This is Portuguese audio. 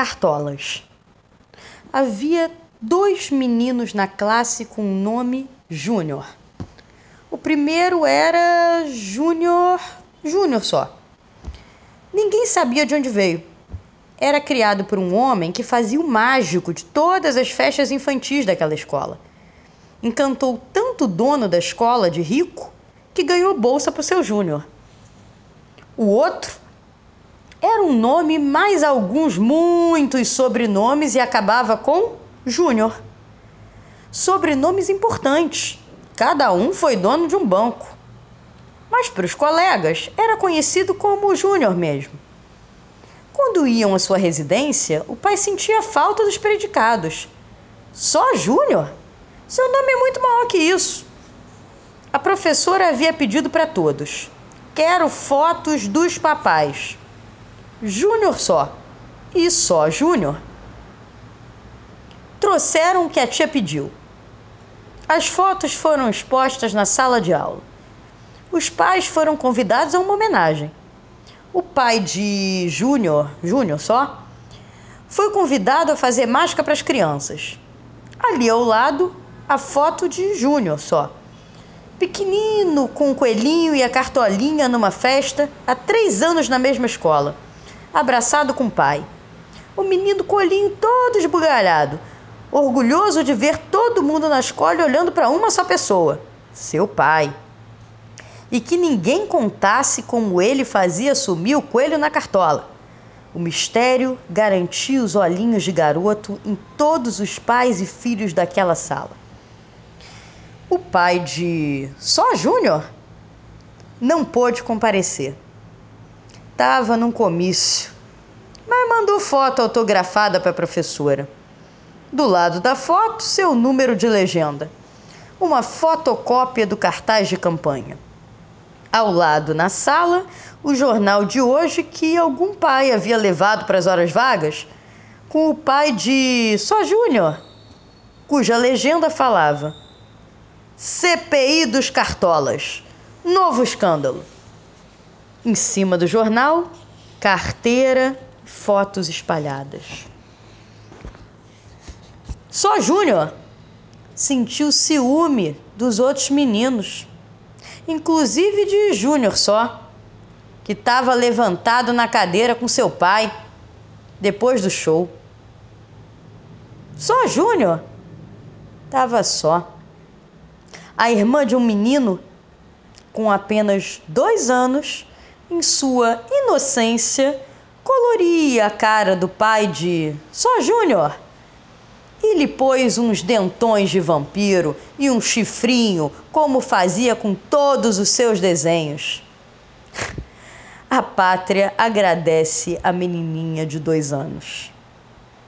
Cartolas. Havia dois meninos na classe com o nome Júnior. O primeiro era Júnior, Júnior só. Ninguém sabia de onde veio. Era criado por um homem que fazia o mágico de todas as festas infantis daquela escola. Encantou tanto o dono da escola de rico que ganhou bolsa para o seu Júnior. O outro era um nome mais alguns muitos sobrenomes e acabava com Júnior. Sobrenomes importantes. Cada um foi dono de um banco. Mas para os colegas era conhecido como Júnior mesmo. Quando iam à sua residência, o pai sentia falta dos predicados. Só Júnior? Seu nome é muito maior que isso. A professora havia pedido para todos: Quero fotos dos papais. Júnior só. E só Júnior. Trouxeram o que a tia pediu. As fotos foram expostas na sala de aula. Os pais foram convidados a uma homenagem. O pai de Júnior, Júnior só, foi convidado a fazer mágica para as crianças. Ali ao lado, a foto de Júnior só pequenino, com o coelhinho e a cartolinha numa festa, há três anos na mesma escola, abraçado com o pai. O menino coelhinho todo esbugalhado, orgulhoso de ver todo mundo na escola olhando para uma só pessoa, seu pai. E que ninguém contasse como ele fazia sumir o coelho na cartola. O mistério garantia os olhinhos de garoto em todos os pais e filhos daquela sala. O pai de Só Júnior não pôde comparecer. Estava num comício, mas mandou foto autografada para a professora. Do lado da foto, seu número de legenda. Uma fotocópia do cartaz de campanha. Ao lado, na sala, o jornal de hoje que algum pai havia levado para as horas vagas, com o pai de Só Júnior, cuja legenda falava CPI dos Cartolas. Novo escândalo. Em cima do jornal, carteira, fotos espalhadas. Só Júnior sentiu ciúme dos outros meninos, inclusive de Júnior só, que estava levantado na cadeira com seu pai depois do show. Só Júnior estava só a irmã de um menino com apenas dois anos, em sua inocência, coloria a cara do pai de Só Júnior e lhe pôs uns dentões de vampiro e um chifrinho, como fazia com todos os seus desenhos. A pátria agradece a menininha de dois anos.